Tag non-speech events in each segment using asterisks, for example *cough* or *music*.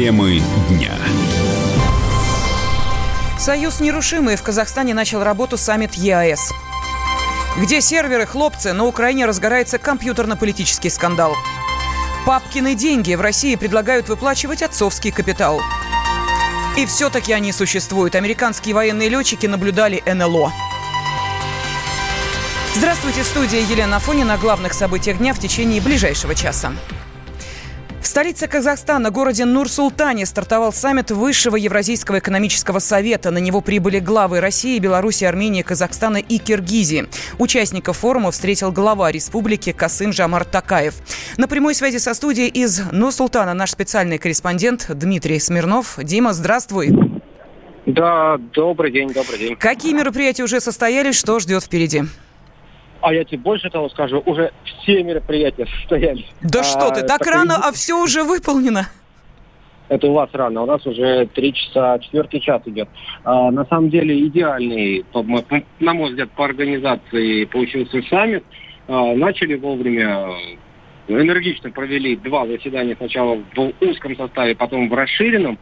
Темы дня. Союз нерушимый в Казахстане начал работу саммит ЕАЭС. Где серверы, хлопцы, на Украине разгорается компьютерно-политический скандал. Папкины деньги в России предлагают выплачивать отцовский капитал. И все-таки они существуют. Американские военные летчики наблюдали НЛО. Здравствуйте, студия Елена Афонина о главных событиях дня в течение ближайшего часа. Столице Казахстана, городе Нур-Султане, стартовал саммит Высшего Евразийского экономического совета. На него прибыли главы России, Беларуси, Армении, Казахстана и Киргизии. Участников форума встретил глава республики Касым Жамар Такаев. На прямой связи со студией из Нур-Султана наш специальный корреспондент Дмитрий Смирнов. Дима, здравствуй. Да, добрый день, добрый день. Какие мероприятия уже состоялись, что ждет впереди? А я тебе больше того скажу, уже все мероприятия *laughs* состоялись. Да а, что ты, так рано, а все уже выполнено? Это у вас рано, у нас уже три часа, четвертый час идет. А, на самом деле идеальный, на мой взгляд, по организации получился саммит. А, начали вовремя, энергично провели два заседания сначала в узком составе, потом в расширенном.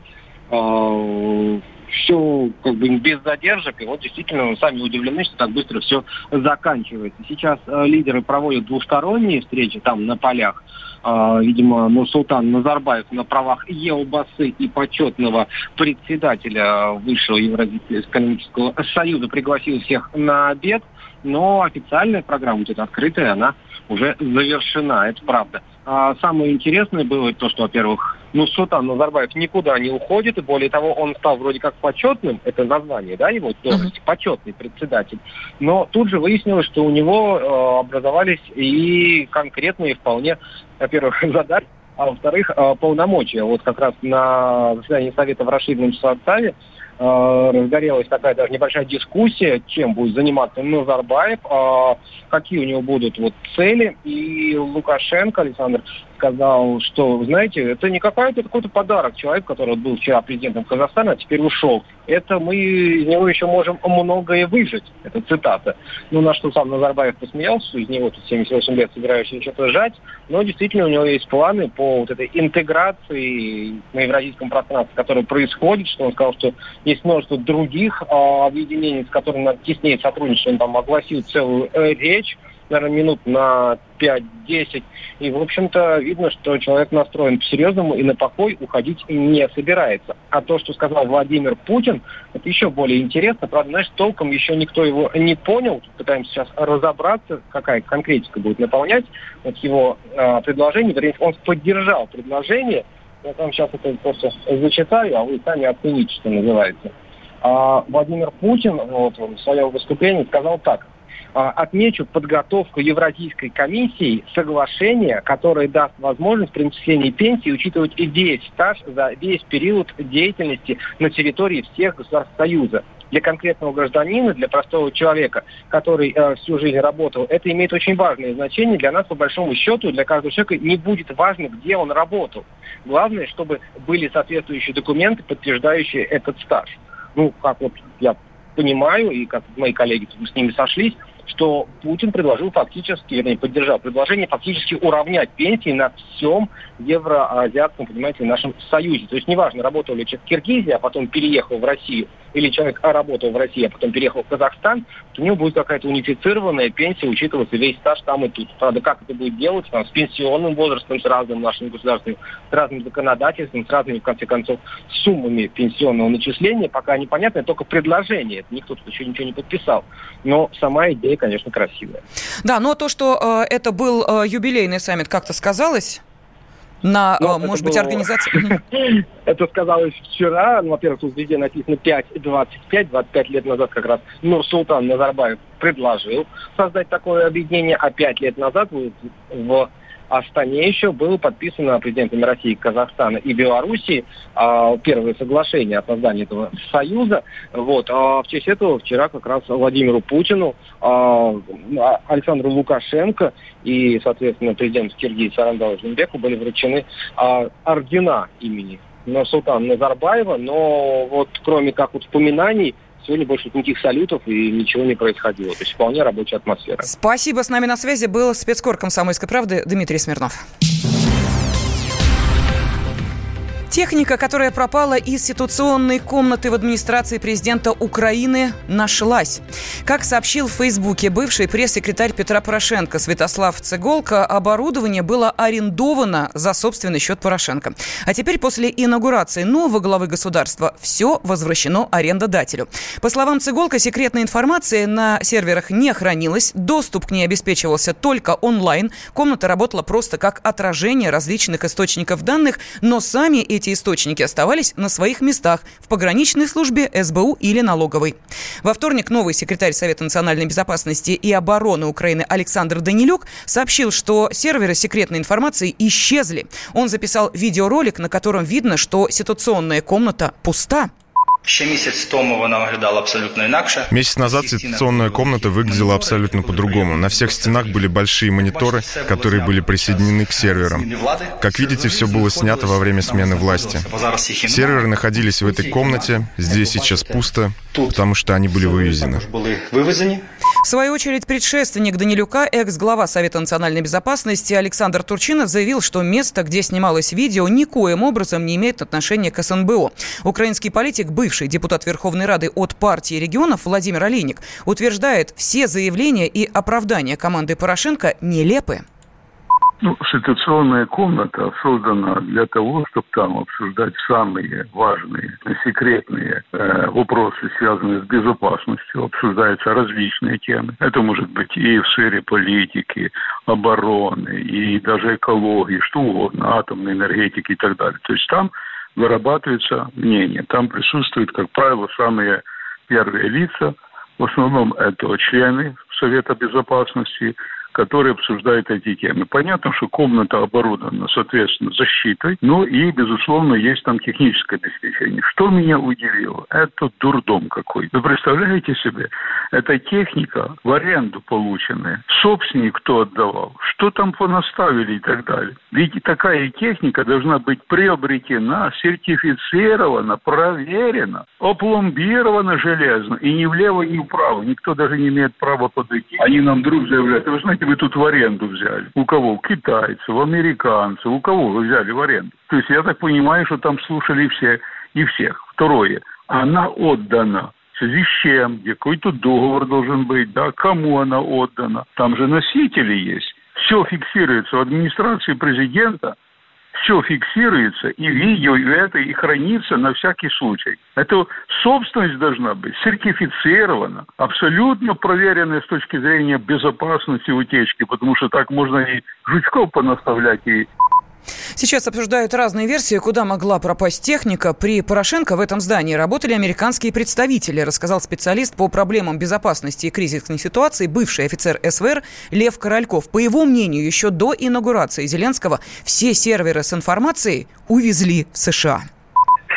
А, все как бы без задержек, и вот действительно сами удивлены, что так быстро все заканчивается. Сейчас э, лидеры проводят двусторонние встречи там на полях. Э, видимо, Нурсултан Назарбаев на правах Елбасы и почетного председателя Высшего Евразийского экономического союза пригласил всех на обед, но официальная программа, вот эта открытая, она уже завершена, это правда. А самое интересное было то, что, во-первых, ну, Султан Назарбаев никуда не уходит, и более того, он стал вроде как почетным, это название, да, его должности, uh-huh. почетный председатель. Но тут же выяснилось, что у него э, образовались и конкретные вполне, во-первых, *laughs* задачи, а во-вторых, э, полномочия. Вот как раз на заседании Совета в расширенном составе разгорелась такая даже небольшая дискуссия, чем будет заниматься Назарбаев, э, какие у него будут вот цели. И Лукашенко Александр сказал, что, знаете, это не какой-то какой-то подарок человек, который был вчера президентом Казахстана, а теперь ушел. Это мы из него еще можем многое выжить. Это цитата. Ну, на что сам Назарбаев посмеялся, из него тут 78 лет собирающий что-то жать, но действительно у него есть планы по вот этой интеграции на евразийском пространстве, которая происходит, что он сказал, что есть множество других а, объединений, с которыми надо теснее сотрудничать. Он там огласил целую э, речь, наверное, минут на 5-10. И, в общем-то, видно, что человек настроен по-серьезному и на покой уходить не собирается. А то, что сказал Владимир Путин, это еще более интересно. Правда, знаешь, толком еще никто его не понял. Пытаемся сейчас разобраться, какая конкретика будет наполнять вот его э, предложение. Вернее, он поддержал предложение. Я там сейчас это просто зачитаю, а вы сами оцените, что называется. А Владимир Путин вот, в своем выступлении сказал так – а, отмечу подготовку Евразийской комиссии соглашения, которое даст возможность при начислении пенсии учитывать и весь стаж за весь период деятельности на территории всех государств Союза для конкретного гражданина, для простого человека, который э, всю жизнь работал, это имеет очень важное значение. Для нас, по большому счету, для каждого человека не будет важно, где он работал. Главное, чтобы были соответствующие документы, подтверждающие этот стаж. Ну, как вот я понимаю, и как мои коллеги с ними сошлись, что Путин предложил фактически, вернее, поддержал предложение фактически уравнять пенсии на всем евроазиатском, понимаете, нашем союзе. То есть неважно, работал ли человек в Киргизии, а потом переехал в Россию, или человек работал в России, а потом переехал в Казахстан, то у него будет какая-то унифицированная пенсия, учитываться весь стаж там и тут. Правда, как это будет делать? Там, с пенсионным возрастом, с разным нашим государством, с разным законодательством, с разными, в конце концов, суммами пенсионного начисления, пока непонятно, только предложение. Никто тут еще ничего не подписал. Но сама идея, конечно, красивая. Да, но то, что э, это был э, юбилейный саммит, как-то сказалось? На, ну, э, может быть, было... организации? *laughs* Это сказалось вчера. Ну, во-первых, тут везде написано 5-25. 25 лет назад как раз Нур-Султан Назарбаев предложил создать такое объединение, а 5 лет назад в Астане еще было подписано президентами России, Казахстана и Белоруссии а, первое соглашение о создании этого союза. Вот. А в честь этого вчера как раз Владимиру Путину, а, Александру Лукашенко и, соответственно, президенту Киргизии Саранбалу Жинбеку были вручены ордена имени Султана Назарбаева, но вот кроме как вот вспоминаний Сегодня больше никаких салютов и ничего не происходило. То есть вполне рабочая атмосфера. Спасибо. С нами на связи был спецкор комсомольской правды Дмитрий Смирнов. Техника, которая пропала из ситуационной комнаты в администрации президента Украины, нашлась. Как сообщил в Фейсбуке бывший пресс-секретарь Петра Порошенко Святослав Цеголко, оборудование было арендовано за собственный счет Порошенко. А теперь после инаугурации нового главы государства все возвращено арендодателю. По словам Цеголко, секретная информация на серверах не хранилась, доступ к ней обеспечивался только онлайн, комната работала просто как отражение различных источников данных, но сами эти эти источники оставались на своих местах в пограничной службе, СБУ или налоговой. Во вторник новый секретарь Совета национальной безопасности и обороны Украины Александр Данилюк сообщил, что серверы секретной информации исчезли. Он записал видеоролик, на котором видно, что ситуационная комната пуста. Ще місяць тому вона виглядала абсолютно інакше. Месяц назад ситуационная комната выглядела абсолютно по-другому. На всех стенах были большие мониторы, которые были присоединены к серверам. Как видите, все было снято во время смены власти. Серверы находились в этой комнате, здесь сейчас пусто, потому что они были вывезены. В свою очередь, предшественник Данилюка, экс-глава Совета национальной безопасности Александр Турчинов заявил, что место, где снималось видео, никоим образом не имеет отношения к СНБО. Украинский политик, бывший депутат Верховной Рады от партии регионов Владимир Олейник, утверждает, все заявления и оправдания команды Порошенко нелепы. Ну, ситуационная комната создана для того, чтобы там обсуждать самые важные, секретные э, вопросы, связанные с безопасностью. Обсуждаются различные темы. Это может быть и в сфере политики, обороны, и даже экологии, что угодно, атомной энергетики и так далее. То есть там вырабатывается мнение. Там присутствуют, как правило, самые первые лица. В основном это члены Совета Безопасности, которые обсуждают эти темы. Понятно, что комната оборудована, соответственно, защитой, но и, безусловно, есть там техническое обеспечение. Что меня удивило? Это дурдом какой. Вы представляете себе? Это техника в аренду полученная. Собственник кто отдавал? Что там понаставили и так далее? Ведь такая техника должна быть приобретена, сертифицирована, проверена, опломбирована железно. И ни влево, ни вправо. Никто даже не имеет права подойти. Они нам вдруг заявляют, вы знаете, вы тут в аренду взяли? У кого? У китайцев, американцев. У кого вы взяли в аренду? То есть я так понимаю, что там слушали все и всех. Второе. Она отдана в связи с чем, какой-то договор должен быть, да, кому она отдана. Там же носители есть. Все фиксируется в администрации президента – все фиксируется, и видео, и это, и хранится на всякий случай. Это собственность должна быть сертифицирована, абсолютно проверенная с точки зрения безопасности утечки, потому что так можно и жучков понаставлять, и Сейчас обсуждают разные версии, куда могла пропасть техника. При Порошенко в этом здании работали американские представители, рассказал специалист по проблемам безопасности и кризисной ситуации, бывший офицер СВР Лев Корольков. По его мнению, еще до инаугурации Зеленского все серверы с информацией увезли в США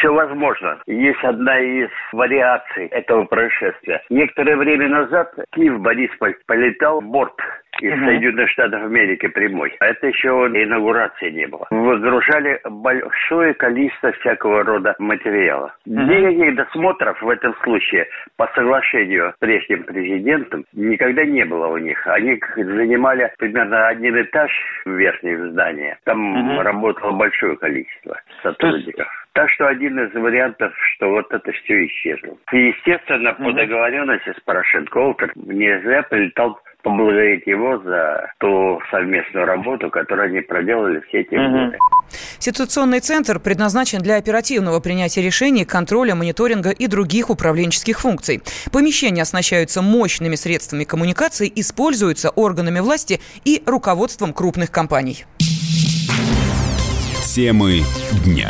все возможно. Есть одна из вариаций этого происшествия. Некоторое время назад Киев Борисполь полетал борт из угу. Соединенных Штатов Америки прямой. А это еще инаугурации не было. Выгружали большое количество всякого рода материала. Угу. Никаких досмотров в этом случае по соглашению с прежним президентом никогда не было у них. Они занимали примерно один этаж в верхнем здании. Там угу. работало большое количество сотрудников. Так что один из вариантов, что вот это все исчезло. И, естественно, по договоренности с Порошенко Олтер нельзя прилетал поблагодарить его за ту совместную работу, которую они проделали все эти угу. годы. Ситуационный центр предназначен для оперативного принятия решений, контроля, мониторинга и других управленческих функций. Помещения оснащаются мощными средствами коммуникации, используются органами власти и руководством крупных компаний. Темы дня.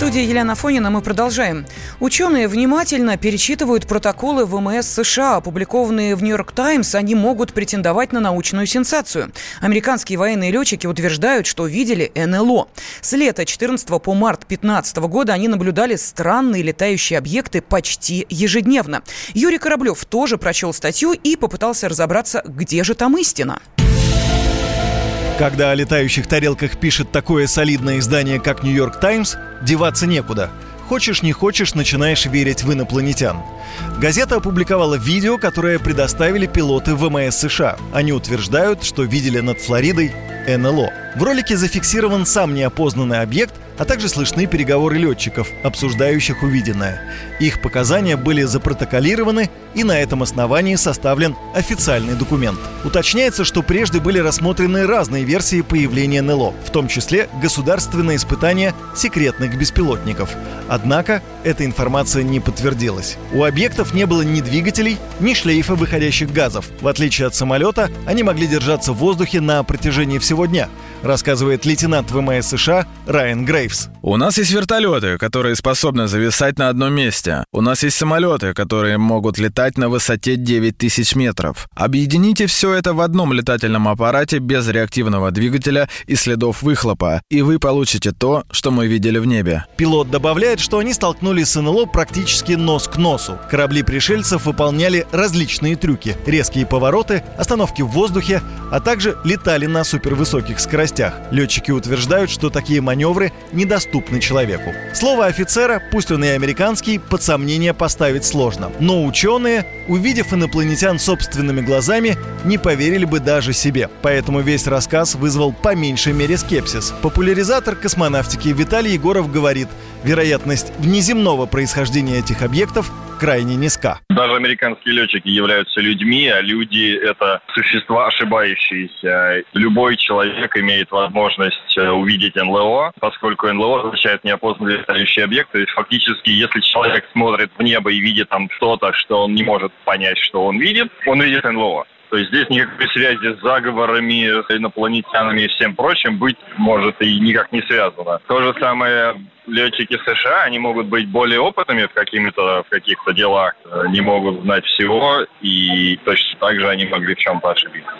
Студии Елена Фонина мы продолжаем. Ученые внимательно перечитывают протоколы ВМС США, опубликованные в «Нью-Йорк Таймс». Они могут претендовать на научную сенсацию. Американские военные летчики утверждают, что видели НЛО. С лета 14 по март 15 года они наблюдали странные летающие объекты почти ежедневно. Юрий Кораблев тоже прочел статью и попытался разобраться, где же там истина. Когда о летающих тарелках пишет такое солидное издание, как «Нью-Йорк Таймс», деваться некуда. Хочешь не хочешь, начинаешь верить в инопланетян. Газета опубликовала видео, которое предоставили пилоты ВМС США. Они утверждают, что видели над Флоридой НЛО. В ролике зафиксирован сам неопознанный объект, а также слышны переговоры летчиков, обсуждающих увиденное. Их показания были запротоколированы, и на этом основании составлен официальный документ. Уточняется, что прежде были рассмотрены разные версии появления НЛО, в том числе государственное испытание секретных беспилотников. Однако эта информация не подтвердилась. У объектов не было ни двигателей, ни шлейфа выходящих газов. В отличие от самолета, они могли держаться в воздухе на протяжении всего дня – рассказывает лейтенант ВМС США Райан Грейвс. У нас есть вертолеты, которые способны зависать на одном месте. У нас есть самолеты, которые могут летать на высоте 9 тысяч метров. Объедините все это в одном летательном аппарате без реактивного двигателя и следов выхлопа, и вы получите то, что мы видели в небе. Пилот добавляет, что они столкнулись с НЛО практически нос к носу. Корабли пришельцев выполняли различные трюки. Резкие повороты, остановки в воздухе, а также летали на супервысоких скоростях. Летчики утверждают, что такие маневры недоступны человеку. Слово офицера, пусть он и американский, под сомнение поставить сложно. Но ученые, увидев инопланетян собственными глазами, не поверили бы даже себе. Поэтому весь рассказ вызвал по меньшей мере скепсис. Популяризатор космонавтики Виталий Егоров говорит, вероятность внеземного происхождения этих объектов крайне низка. Даже американские летчики являются людьми, а люди — это существа ошибающиеся. Любой человек имеет возможность э, увидеть НЛО, поскольку НЛО означает неопознанный летающий объект. То есть фактически, если человек смотрит в небо и видит там что-то, что он не может понять, что он видит, он видит НЛО. То есть здесь никакой связи с заговорами, с инопланетянами и всем прочим быть может и никак не связано. То же самое летчики США, они могут быть более опытными в, какими-то, в каких-то делах, не могут знать всего, и точно так же они могли в чем-то ошибиться.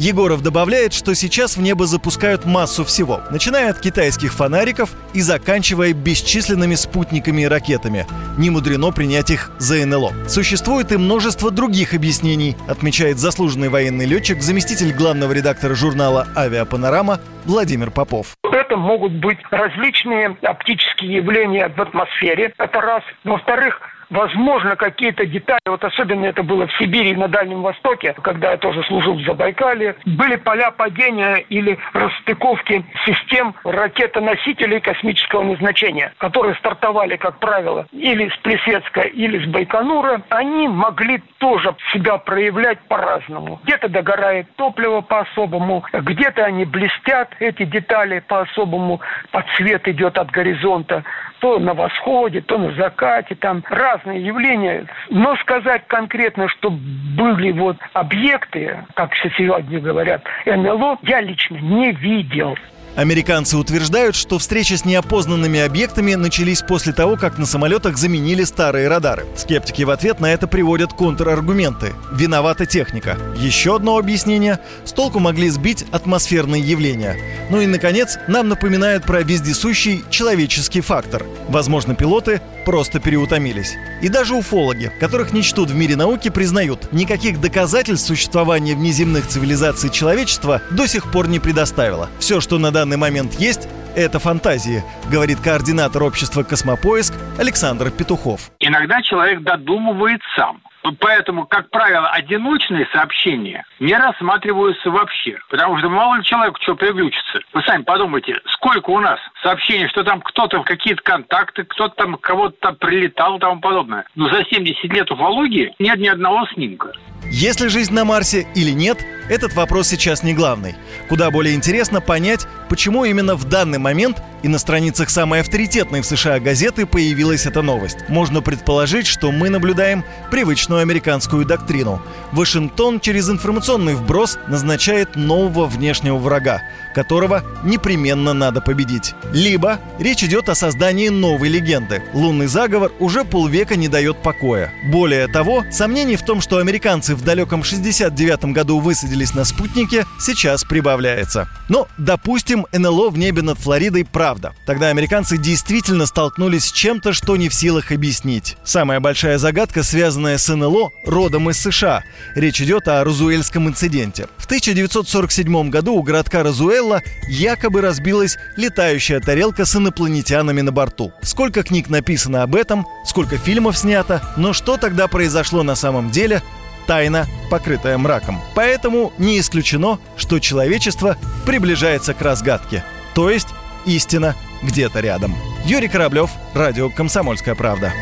Егоров добавляет, что сейчас в небо запускают массу всего, начиная от китайских фонариков и заканчивая бесчисленными спутниками и ракетами. Не мудрено принять их за НЛО. Существует и множество других объяснений, отмечает заслуженный военный летчик, заместитель главного редактора журнала «Авиапанорама» Владимир Попов. Это могут быть различные оптические явления в атмосфере, это раз. Во-вторых, возможно, какие-то детали, вот особенно это было в Сибири и на Дальнем Востоке, когда я тоже служил в Забайкале, были поля падения или расстыковки систем ракетоносителей космического назначения, которые стартовали, как правило, или с Плесецка, или с Байконура, они могли тоже себя проявлять по-разному. Где-то догорает топливо по-особому, где-то они блестят, эти детали по-особому, под цвет идет от горизонта, то на восходе, то на закате, там разные явления. Но сказать конкретно, что были вот объекты, как сегодня говорят, НЛО, я лично не видел. Американцы утверждают, что встречи с неопознанными объектами начались после того, как на самолетах заменили старые радары. Скептики в ответ на это приводят контраргументы. Виновата техника. Еще одно объяснение – с толку могли сбить атмосферные явления. Ну и, наконец, нам напоминают про вездесущий человеческий фактор. Возможно, пилоты просто переутомились. И даже уфологи, которых не чтут в мире науки, признают, никаких доказательств существования внеземных цивилизаций человечества до сих пор не предоставило. Все, что на данный момент есть, это фантазии, говорит координатор общества «Космопоиск» Александр Петухов. Иногда человек додумывает сам. Поэтому, как правило, одиночные сообщения не рассматриваются вообще. Потому что мало ли человеку что приглючится. Вы сами подумайте, сколько у нас сообщений, что там кто-то в какие-то контакты, кто-то там кого-то там прилетал и тому подобное. Но за 70 лет уфологии нет ни одного снимка. Есть ли жизнь на Марсе или нет, этот вопрос сейчас не главный. Куда более интересно понять, почему именно в данный момент и на страницах самой авторитетной в США газеты появилась эта новость. Можно предположить, что мы наблюдаем привычную американскую доктрину. Вашингтон через информационный вброс назначает нового внешнего врага, которого непременно надо победить. Либо речь идет о создании новой легенды. Лунный заговор уже полвека не дает покоя. Более того, сомнений в том, что американцы в далеком 69 году высадились на спутнике, сейчас прибавляется. Но, допустим, НЛО в небе над Флоридой правда. Тогда американцы действительно столкнулись с чем-то, что не в силах объяснить. Самая большая загадка, связанная с НЛО, родом из США. Речь идет о Розуэльском инциденте. В 1947 году у городка Розуэлла якобы разбилась летающая тарелка с инопланетянами на борту. Сколько книг написано об этом, сколько фильмов снято, но что тогда произошло на самом деле, тайна, покрытая мраком. Поэтому не исключено, что человечество приближается к разгадке. То есть истина где-то рядом. Юрий Кораблев, радио «Комсомольская правда».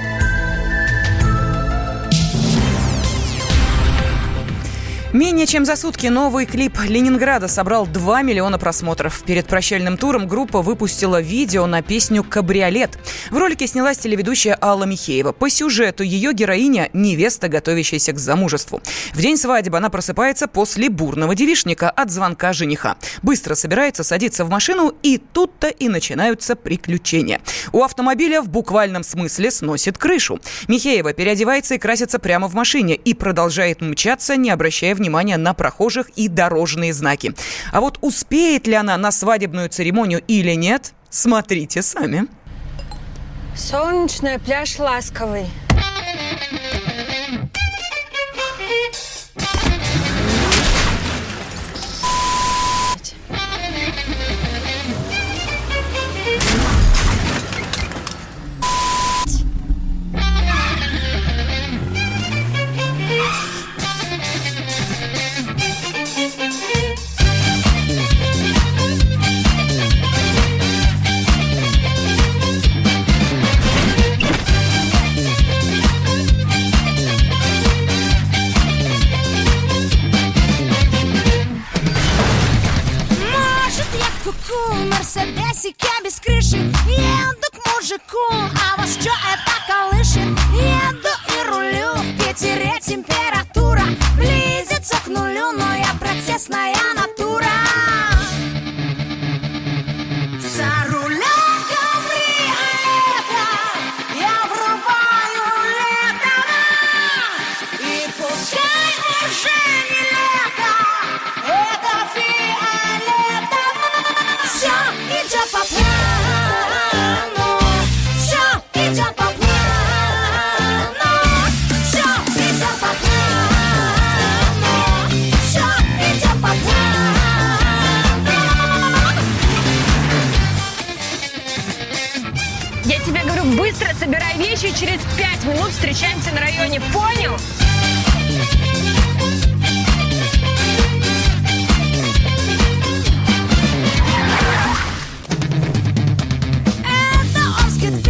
Менее чем за сутки новый клип Ленинграда собрал 2 миллиона просмотров. Перед прощальным туром группа выпустила видео на песню «Кабриолет». В ролике снялась телеведущая Алла Михеева. По сюжету ее героиня – невеста, готовящаяся к замужеству. В день свадьбы она просыпается после бурного девишника от звонка жениха. Быстро собирается, садится в машину, и тут-то и начинаются приключения. У автомобиля в буквальном смысле сносит крышу. Михеева переодевается и красится прямо в машине и продолжает мчаться, не обращая внимание на прохожих и дорожные знаки. А вот успеет ли она на свадебную церемонию или нет, смотрите сами. Солнечная пляж ласковый. Быстро собирай вещи, через пять минут встречаемся на районе. Понял? Это Омский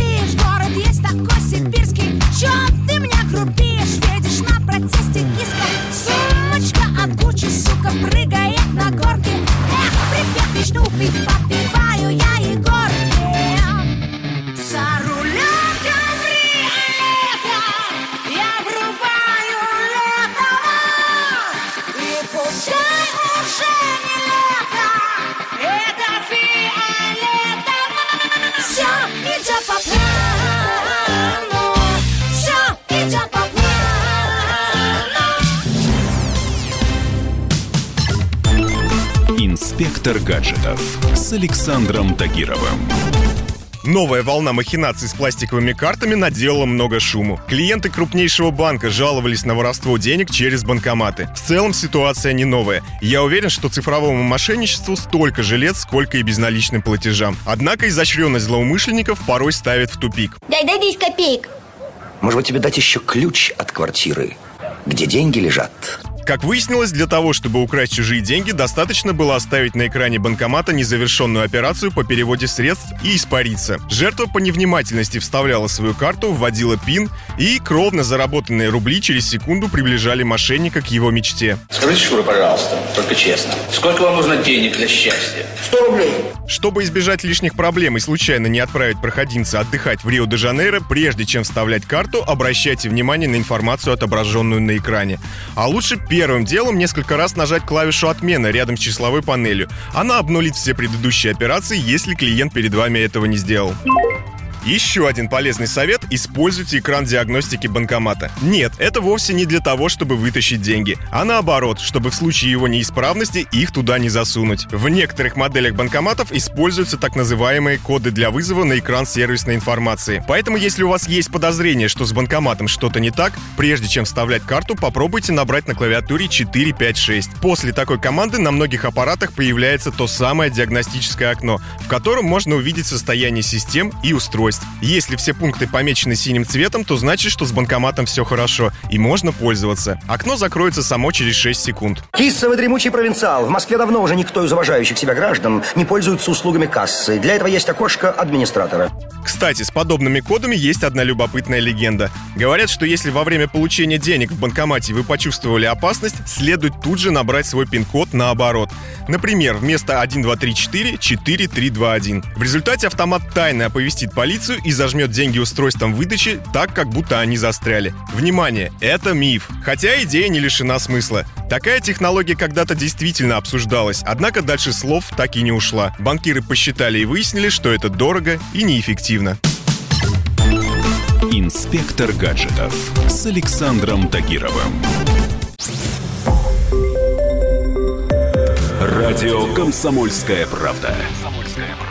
гаджетов с Александром Тагировым. Новая волна махинаций с пластиковыми картами наделала много шуму. Клиенты крупнейшего банка жаловались на воровство денег через банкоматы. В целом ситуация не новая. Я уверен, что цифровому мошенничеству столько же лет, сколько и безналичным платежам. Однако изощренность злоумышленников порой ставит в тупик. Дай, дай 10 копеек. Может быть, тебе дать еще ключ от квартиры, где деньги лежат? Как выяснилось, для того, чтобы украсть чужие деньги, достаточно было оставить на экране банкомата незавершенную операцию по переводе средств и испариться. Жертва по невнимательности вставляла свою карту, вводила пин, и кровно заработанные рубли через секунду приближали мошенника к его мечте. Скажите, Шура, пожалуйста, только честно, сколько вам нужно денег для счастья? 100 рублей. Чтобы избежать лишних проблем и случайно не отправить проходимца отдыхать в Рио-де-Жанейро, прежде чем вставлять карту, обращайте внимание на информацию, отображенную на экране. А лучше первым делом несколько раз нажать клавишу «Отмена» рядом с числовой панелью. Она обнулит все предыдущие операции, если клиент перед вами этого не сделал. Еще один полезный совет – используйте экран диагностики банкомата. Нет, это вовсе не для того, чтобы вытащить деньги, а наоборот, чтобы в случае его неисправности их туда не засунуть. В некоторых моделях банкоматов используются так называемые коды для вызова на экран сервисной информации. Поэтому, если у вас есть подозрение, что с банкоматом что-то не так, прежде чем вставлять карту, попробуйте набрать на клавиатуре 456. После такой команды на многих аппаратах появляется то самое диагностическое окно, в котором можно увидеть состояние систем и устройств. Если все пункты помечены синим цветом, то значит, что с банкоматом все хорошо и можно пользоваться. Окно закроется само через 6 секунд. Киссовый дремучий провинциал. В Москве давно уже никто из уважающих себя граждан не пользуется услугами кассы. Для этого есть окошко администратора. Кстати, с подобными кодами есть одна любопытная легенда. Говорят, что если во время получения денег в банкомате вы почувствовали опасность, следует тут же набрать свой пин-код наоборот. Например, вместо 1234 4321. В результате автомат тайно оповестит полицию и зажмет деньги устройством выдачи так, как будто они застряли. Внимание, это миф. Хотя идея не лишена смысла. Такая технология когда-то действительно обсуждалась, однако дальше слов так и не ушла. Банкиры посчитали и выяснили, что это дорого и неэффективно. Инспектор гаджетов с Александром Тагировым. Радио «Комсомольская правда».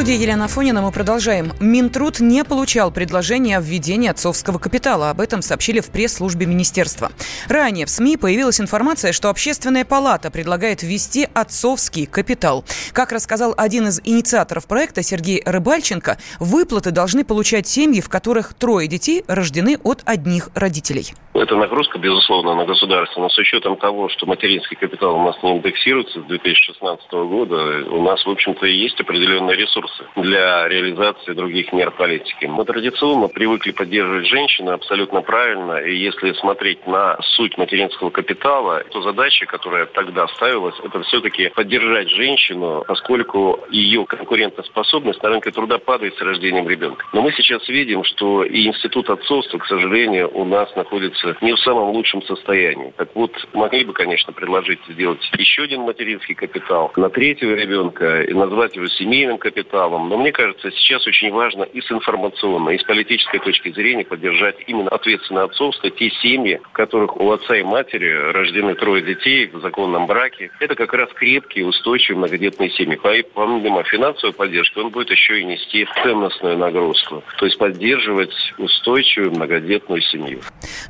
Студии Елена Фонина мы продолжаем. Минтруд не получал предложения о введении отцовского капитала. Об этом сообщили в пресс-службе министерства. Ранее в СМИ появилась информация, что Общественная палата предлагает ввести отцовский капитал. Как рассказал один из инициаторов проекта Сергей Рыбальченко, выплаты должны получать семьи, в которых трое детей рождены от одних родителей. Это нагрузка, безусловно, на государство, но с учетом того, что материнский капитал у нас не индексируется с 2016 года, у нас, в общем-то, есть определенные ресурсы для реализации других мер политики. Мы традиционно привыкли поддерживать женщину абсолютно правильно, и если смотреть на суть материнского капитала, то задача, которая тогда ставилась, это все-таки поддержать женщину, поскольку ее конкурентоспособность на рынке труда падает с рождением ребенка. Но мы сейчас видим, что и институт отцовства, к сожалению, у нас находится не в самом лучшем состоянии. Так вот, могли бы, конечно, предложить сделать еще один материнский капитал на третьего ребенка и назвать его семейным капиталом. Но мне кажется, сейчас очень важно и с информационной, и с политической точки зрения поддержать именно ответственное отцовство, те семьи, в которых у отца и матери рождены трое детей в законном браке. Это как раз крепкие, устойчивые многодетные семьи. Помимо финансовой поддержки, он будет еще и нести ценностную нагрузку. То есть поддерживать устойчивую многодетную семью.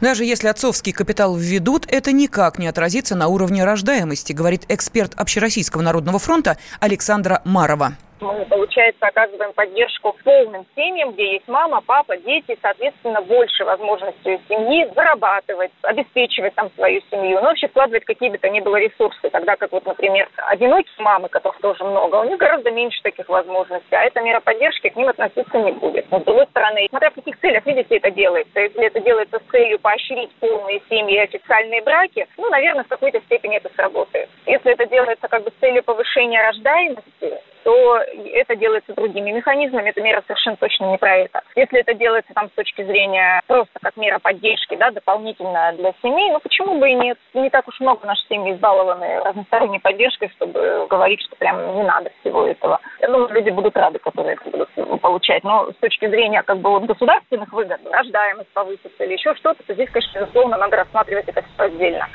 Даже если отцовский капитал введут, это никак не отразится на уровне рождаемости, говорит эксперт Общероссийского народного фронта Александра Марова мы, получается, оказываем поддержку полным семьям, где есть мама, папа, дети, соответственно, больше возможностей семьи зарабатывать, обеспечивать там свою семью, ну, вообще вкладывать какие бы то ни было ресурсы, тогда как вот, например, одинокие мамы, которых тоже много, у них гораздо меньше таких возможностей, а эта мера поддержки к ним относиться не будет. Но, с другой стороны, смотря в каких целях, видите, это делается. Если это делается с целью поощрить полные семьи и официальные браки, ну, наверное, в какой-то степени это сработает. Если это делается как бы с целью повышения рождаемости, то это делается другими механизмами. Эта мера совершенно точно не про это. Если это делается там с точки зрения просто как мера поддержки, да, дополнительно для семей, ну почему бы и нет? Не так уж много наших семей избалованы разносторонней поддержкой, чтобы говорить, что прям не надо всего этого. Ну, люди будут рады, которые это будут получать. Но с точки зрения как бы вот государственных выгод, рождаемость повысится или еще что-то, то здесь, конечно, безусловно, надо рассматривать это все отдельно.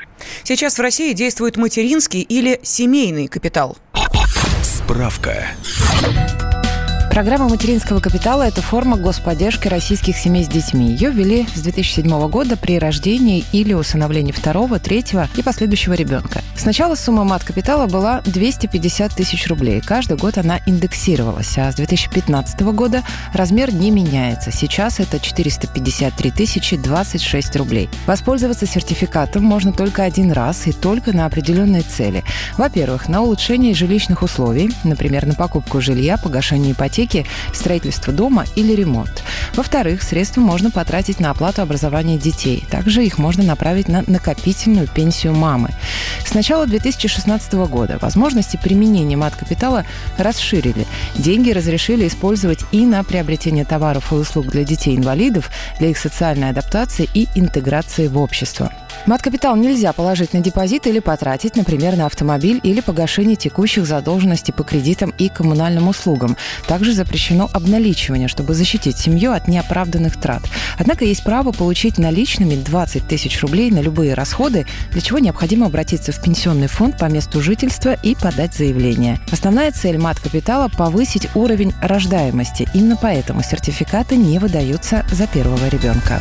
Сейчас в России действует материнский или семейный капитал. Справка. Программа материнского капитала – это форма господдержки российских семей с детьми. Ее ввели с 2007 года при рождении или усыновлении второго, третьего и последующего ребенка. Сначала сумма мат-капитала была 250 тысяч рублей. Каждый год она индексировалась, а с 2015 года размер не меняется. Сейчас это 453 тысячи 26 рублей. Воспользоваться сертификатом можно только один раз и только на определенные цели. Во-первых, на улучшение жилищных условий, например, на покупку жилья, погашение ипотеки, ипотеки, строительство дома или ремонт. Во-вторых, средства можно потратить на оплату образования детей. Также их можно направить на накопительную пенсию мамы. С начала 2016 года возможности применения мат-капитала расширили. Деньги разрешили использовать и на приобретение товаров и услуг для детей-инвалидов, для их социальной адаптации и интеграции в общество. Мат-капитал нельзя положить на депозит или потратить, например, на автомобиль или погашение текущих задолженностей по кредитам и коммунальным услугам. Также запрещено обналичивание, чтобы защитить семью от неоправданных трат. Однако есть право получить наличными 20 тысяч рублей на любые расходы, для чего необходимо обратиться в пенсионный фонд по месту жительства и подать заявление. Основная цель мат-капитала – повысить уровень рождаемости. Именно поэтому сертификаты не выдаются за первого ребенка.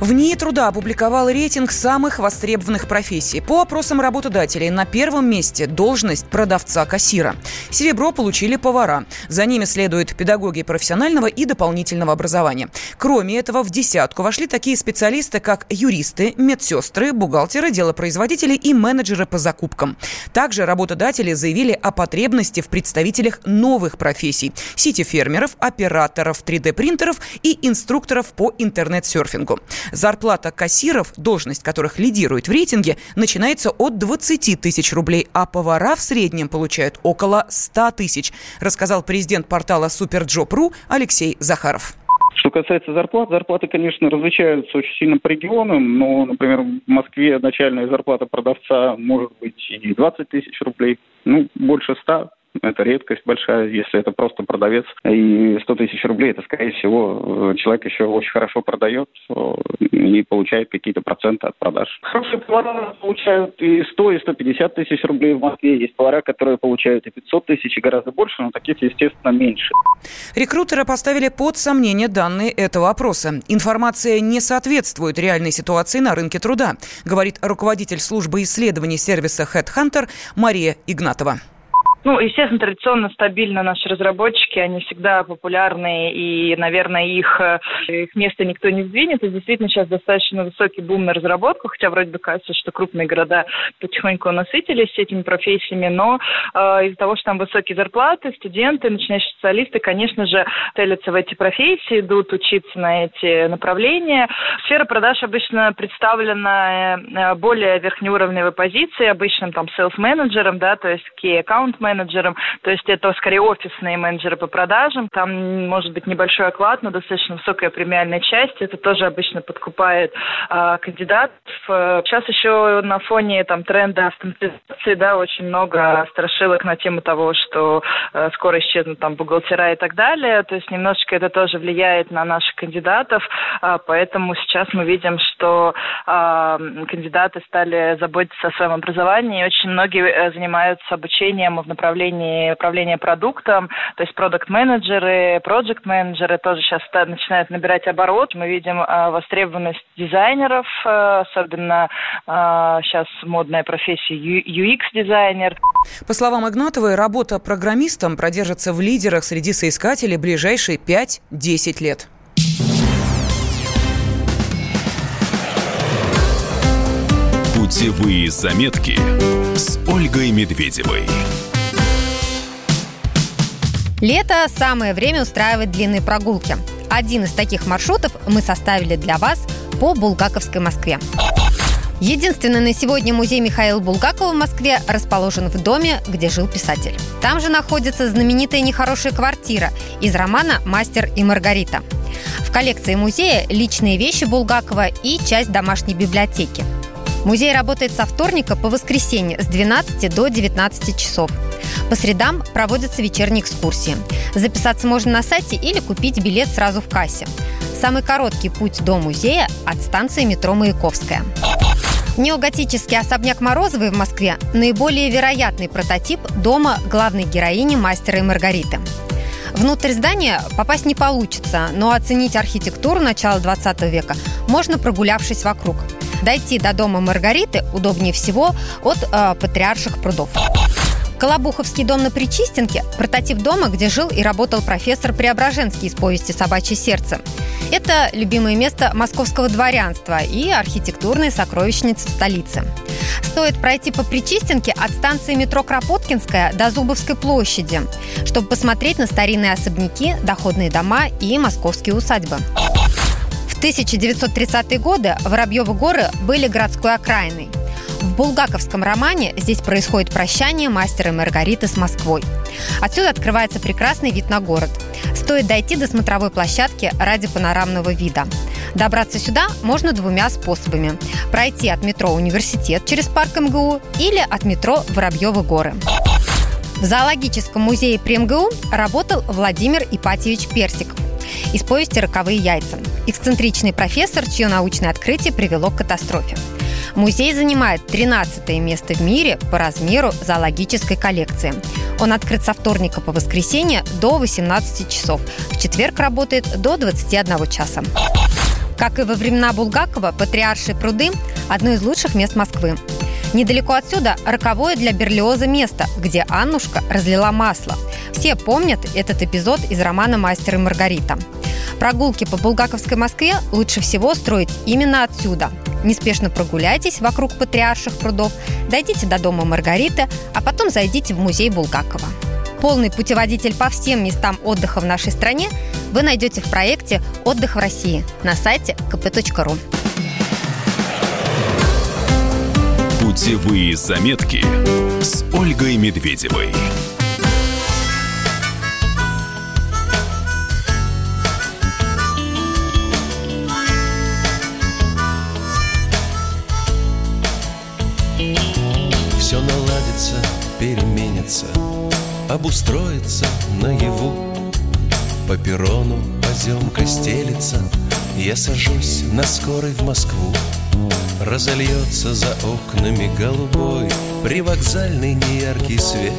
В НИИ труда опубликовал рейтинг самых востребованных профессий. По опросам работодателей на первом месте должность продавца-кассира. Серебро получили повара. За ними следуют педагоги профессионального и дополнительного образования. Кроме этого, в десятку вошли такие специалисты, как юристы, медсестры, бухгалтеры, делопроизводители и менеджеры по закупкам. Также работодатели заявили о потребности в представителях новых профессий – сити-фермеров, операторов 3D-принтеров и инструкторов по интернет-серфингу. Зарплата кассиров, должность которых лидирует в рейтинге, начинается от 20 тысяч рублей, а повара в среднем получают около 100 тысяч, рассказал президент портала Superjob.ru Алексей Захаров. Что касается зарплат, зарплаты, конечно, различаются очень сильно по регионам, но, например, в Москве начальная зарплата продавца может быть и 20 тысяч рублей, ну, больше 100, это редкость большая, если это просто продавец. И 100 тысяч рублей, это, скорее всего, человек еще очень хорошо продает и получает какие-то проценты от продаж. Хорошие повара получают и 100, и 150 тысяч рублей в Москве. Есть повара, которые получают и 500 тысяч, и гораздо больше, но таких, естественно, меньше. Рекрутеры поставили под сомнение данные этого опроса. Информация не соответствует реальной ситуации на рынке труда, говорит руководитель службы исследований сервиса HeadHunter Мария Игнатова. Ну, естественно, традиционно стабильно наши разработчики, они всегда популярны, и, наверное, их, э, их место никто не сдвинет. И действительно сейчас достаточно высокий бум на разработку, хотя вроде бы кажется, что крупные города потихоньку насытились этими профессиями, но э, из-за того, что там высокие зарплаты, студенты, начинающие специалисты, конечно же, целятся в эти профессии, идут учиться на эти направления. Сфера продаж обычно представлена э, более верхнеуровневой позиции, обычным там sales-менеджером, да, то есть key account менеджером, то есть это скорее офисные менеджеры по продажам, там может быть небольшой оклад, но достаточно высокая премиальная часть, это тоже обычно подкупает э, кандидатов. Сейчас еще на фоне там тренда автоматизации, да, очень много страшилок на тему того, что э, скоро исчезнут там бухгалтера и так далее, то есть немножечко это тоже влияет на наших кандидатов, э, поэтому сейчас мы видим, что э, кандидаты стали заботиться о своем образовании, и очень многие э, занимаются обучением в направлении управления продуктом, то есть продукт-менеджеры, проект-менеджеры тоже сейчас начинают набирать оборот. Мы видим э, востребованность дизайнеров, э, особенно э, сейчас модная профессия UX-дизайнер. По словам Игнатовой, работа программистом продержится в лидерах среди соискателей ближайшие 5-10 лет. Путевые заметки с Ольгой Медведевой. Лето – самое время устраивать длинные прогулки. Один из таких маршрутов мы составили для вас по Булгаковской Москве. Единственный на сегодня музей Михаила Булгакова в Москве расположен в доме, где жил писатель. Там же находится знаменитая нехорошая квартира из романа «Мастер и Маргарита». В коллекции музея личные вещи Булгакова и часть домашней библиотеки. Музей работает со вторника по воскресенье с 12 до 19 часов. По средам проводятся вечерние экскурсии. Записаться можно на сайте или купить билет сразу в кассе. Самый короткий путь до музея от станции метро Маяковская. Неоготический особняк Морозовой в Москве – наиболее вероятный прототип дома главной героини мастера и Маргариты. Внутрь здания попасть не получится, но оценить архитектуру начала 20 века можно, прогулявшись вокруг. Дойти до дома Маргариты удобнее всего от э, Патриарших прудов. Колобуховский дом на Причистенке – прототип дома, где жил и работал профессор Преображенский из повести «Собачье сердце». Это любимое место московского дворянства и архитектурная сокровищница столицы. Стоит пройти по Причистенке от станции метро Кропоткинская до Зубовской площади, чтобы посмотреть на старинные особняки, доходные дома и московские усадьбы. В 1930-е годы Воробьевы горы были городской окраиной. В булгаковском романе здесь происходит прощание мастера Маргариты с Москвой. Отсюда открывается прекрасный вид на город. Стоит дойти до смотровой площадки ради панорамного вида. Добраться сюда можно двумя способами. Пройти от метро «Университет» через парк МГУ или от метро «Воробьевы горы». В зоологическом музее при МГУ работал Владимир Ипатьевич Персиков из повести «Роковые яйца». Эксцентричный профессор, чье научное открытие привело к катастрофе. Музей занимает 13 место в мире по размеру зоологической коллекции. Он открыт со вторника по воскресенье до 18 часов. В четверг работает до 21 часа. Как и во времена Булгакова, Патриаршие пруды – одно из лучших мест Москвы. Недалеко отсюда роковое для Берлиоза место, где Аннушка разлила масло. Все помнят этот эпизод из романа «Мастер и Маргарита». Прогулки по Булгаковской Москве лучше всего строить именно отсюда. Неспешно прогуляйтесь вокруг патриарших прудов, дойдите до дома Маргариты, а потом зайдите в музей Булгакова. Полный путеводитель по всем местам отдыха в нашей стране вы найдете в проекте «Отдых в России» на сайте kp.ru. Путевые заметки с Ольгой Медведевой. Все наладится, переменится, обустроится наяву. По перрону поземка стелится, я сажусь на скорой в Москву. Разольется за окнами голубой Привокзальный неяркий свет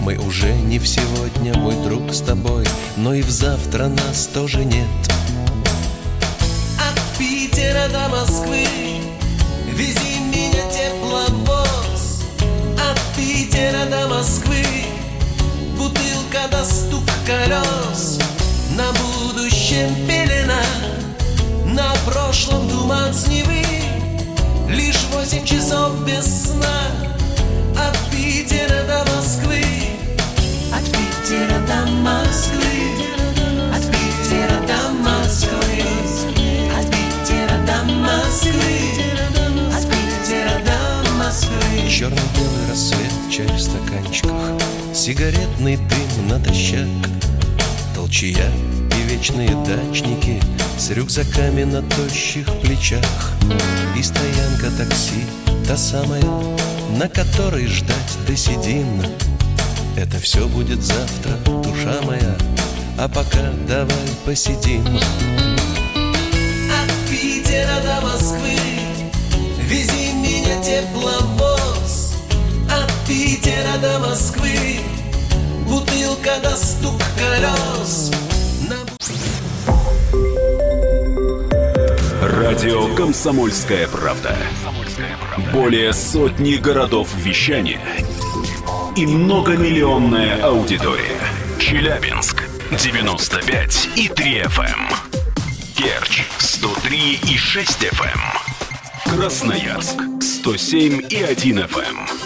Мы уже не в сегодня, мой друг, с тобой Но и в завтра нас тоже нет От Питера до Москвы Вези Питера до Москвы. Бутылка до стук колес. На будущем пелена. На прошлом туман с Невы. Лишь восемь часов без сна. От Питера до Москвы. От Питера до Москвы. От Питера до Москвы. От Питера до Москвы. От Питера до Москвы. Черно-белый рассвет, чай в стаканчиках. Сигаретный дым натощак Толчья и вечные дачники С рюкзаками на тощих плечах. И стоянка такси, та самая На которой ждать ты сидим. Это все будет завтра, душа моя. А пока давай посидим. От Питера до Москвы Вези меня тепловоз От Питера до Москвы Бутылка до стук колес Радио «Комсомольская правда». Более сотни городов вещания и многомиллионная аудитория. Челябинск 95 и 3 FM. Керчь 103 и 6 FM. Красноярск 107 и 1 FM.